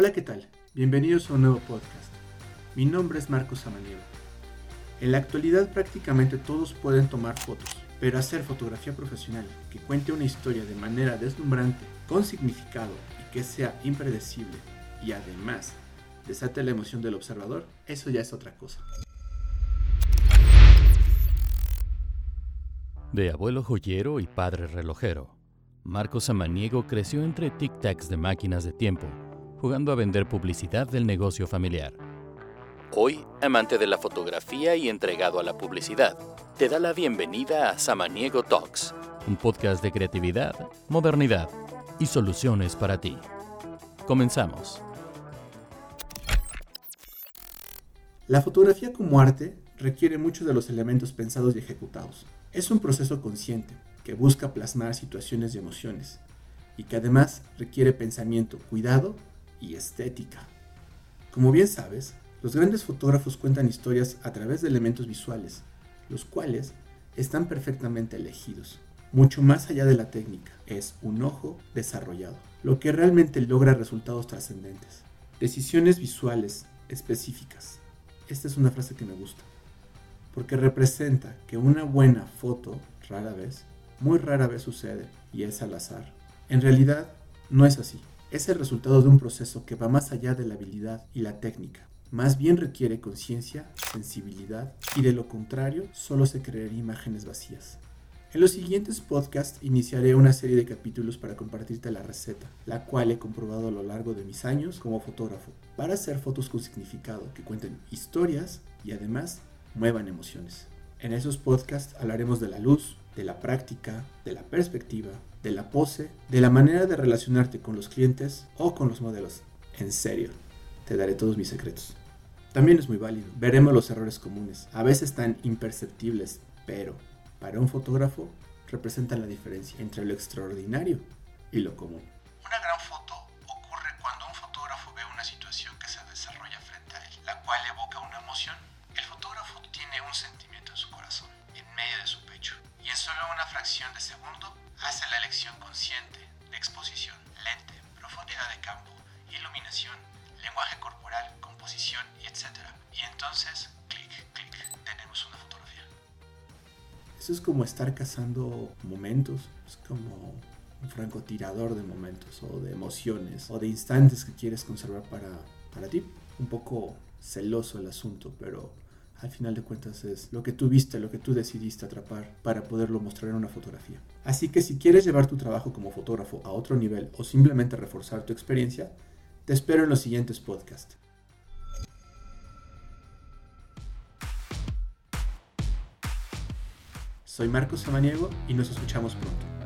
Hola, ¿qué tal? Bienvenidos a un nuevo podcast. Mi nombre es Marcos Samaniego. En la actualidad prácticamente todos pueden tomar fotos, pero hacer fotografía profesional que cuente una historia de manera deslumbrante, con significado y que sea impredecible y además desate la emoción del observador, eso ya es otra cosa. De abuelo joyero y padre relojero, Marcos Samaniego creció entre tic-tacs de máquinas de tiempo, jugando a vender publicidad del negocio familiar. Hoy, amante de la fotografía y entregado a la publicidad, te da la bienvenida a Samaniego Talks, un podcast de creatividad, modernidad y soluciones para ti. Comenzamos. La fotografía como arte requiere muchos de los elementos pensados y ejecutados. Es un proceso consciente que busca plasmar situaciones y emociones y que además requiere pensamiento, cuidado y estética. Como bien sabes, los grandes fotógrafos cuentan historias a través de elementos visuales, los cuales están perfectamente elegidos. Mucho más allá de la técnica, es un ojo desarrollado, lo que realmente logra resultados trascendentes. Decisiones visuales específicas, esta es una frase que me gusta, porque representa que una buena foto rara vez, muy rara vez sucede y es al azar. En realidad, no es así. Es el resultado de un proceso que va más allá de la habilidad y la técnica. Más bien requiere conciencia, sensibilidad y de lo contrario solo se crearían imágenes vacías. En los siguientes podcasts iniciaré una serie de capítulos para compartirte la receta, la cual he comprobado a lo largo de mis años como fotógrafo, para hacer fotos con significado que cuenten historias y además muevan emociones. En esos podcasts hablaremos de la luz, de la práctica, de la perspectiva, de la pose, de la manera de relacionarte con los clientes o con los modelos. En serio, te daré todos mis secretos. También es muy válido. Veremos los errores comunes, a veces tan imperceptibles, pero para un fotógrafo representan la diferencia entre lo extraordinario y lo común. Una gran foto ocurre cuando un fotógrafo ve una situación que se desarrolla frente a él, la cual evoca una emoción. El fotógrafo tiene un sentimiento en su corazón, en medio de su pecho, y en solo una fracción de segundo hace la elección consciente de exposición, lente, profundidad de campo, iluminación, lenguaje corporal, composición etc. Y entonces, clic, clic, tenemos una fotografía. Eso es como estar cazando momentos, es como un francotirador de momentos o de emociones o de instantes que quieres conservar para, para ti. Un poco celoso el asunto, pero al final de cuentas es lo que tú viste, lo que tú decidiste atrapar para poderlo mostrar en una fotografía. Así que si quieres llevar tu trabajo como fotógrafo a otro nivel o simplemente reforzar tu experiencia, te espero en los siguientes podcasts. Soy Marcos Samaniego y nos escuchamos pronto.